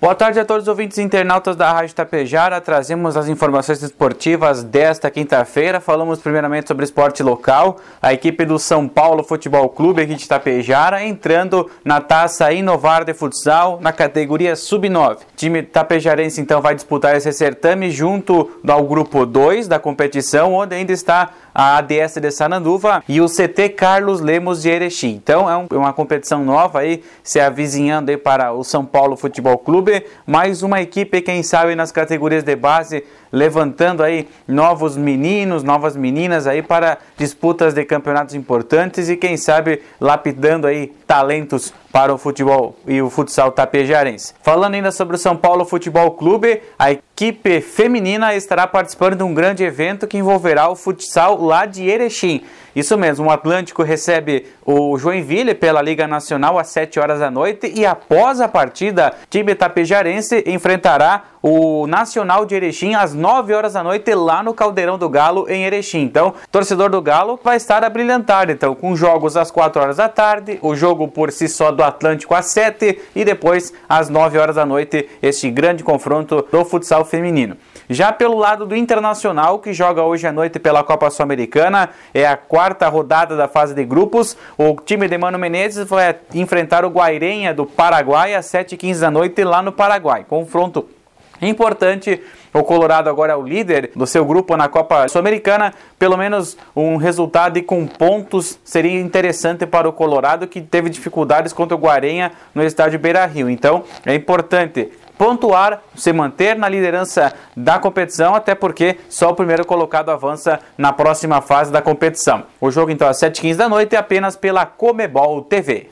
Boa tarde a todos os ouvintes internautas da Rádio Tapejara. Trazemos as informações esportivas desta quinta-feira. Falamos primeiramente sobre esporte local. A equipe do São Paulo Futebol Clube aqui de Tapejara entrando na taça Inovar de Futsal na categoria Sub-9. O time tapejarense então vai disputar esse certame junto ao grupo 2 da competição, onde ainda está a ADS de Sananduva e o CT Carlos Lemos de Erechim. Então é um, uma competição nova aí, se avizinhando aí para o São Paulo Futebol Clube, mais uma equipe, quem sabe, nas categorias de base, levantando aí novos meninos, novas meninas aí para disputas de campeonatos importantes e quem sabe lapidando aí talentos para o futebol e o futsal tapejarense. Falando ainda sobre o São Paulo Futebol Clube, a equipe feminina estará participando de um grande evento que envolverá o futsal lá de Erechim. Isso mesmo, o Atlântico recebe o Joinville pela Liga Nacional às 7 horas da noite e após a partida, time tapejarense enfrentará o Nacional de Erechim às 9 horas da noite lá no Caldeirão do Galo em Erechim. Então, torcedor do Galo vai estar a brilhantar, então, com jogos às 4 horas da tarde, o jogo por si só do Atlântico às 7 e depois às 9 horas da noite este grande confronto do futsal feminino. Já pelo lado do Internacional, que joga hoje à noite pela Copa Sul-Americana, é a quarta rodada da fase de grupos. O time de Mano Menezes vai enfrentar o Guairenha do Paraguai às 7h15 da noite lá no Paraguai. Confronto Importante, o Colorado agora é o líder do seu grupo na Copa Sul-Americana. Pelo menos um resultado e com pontos seria interessante para o Colorado, que teve dificuldades contra o Guarenha no estádio Beira Rio. Então é importante pontuar, se manter na liderança da competição, até porque só o primeiro colocado avança na próxima fase da competição. O jogo então às 7h15 da noite é apenas pela Comebol TV.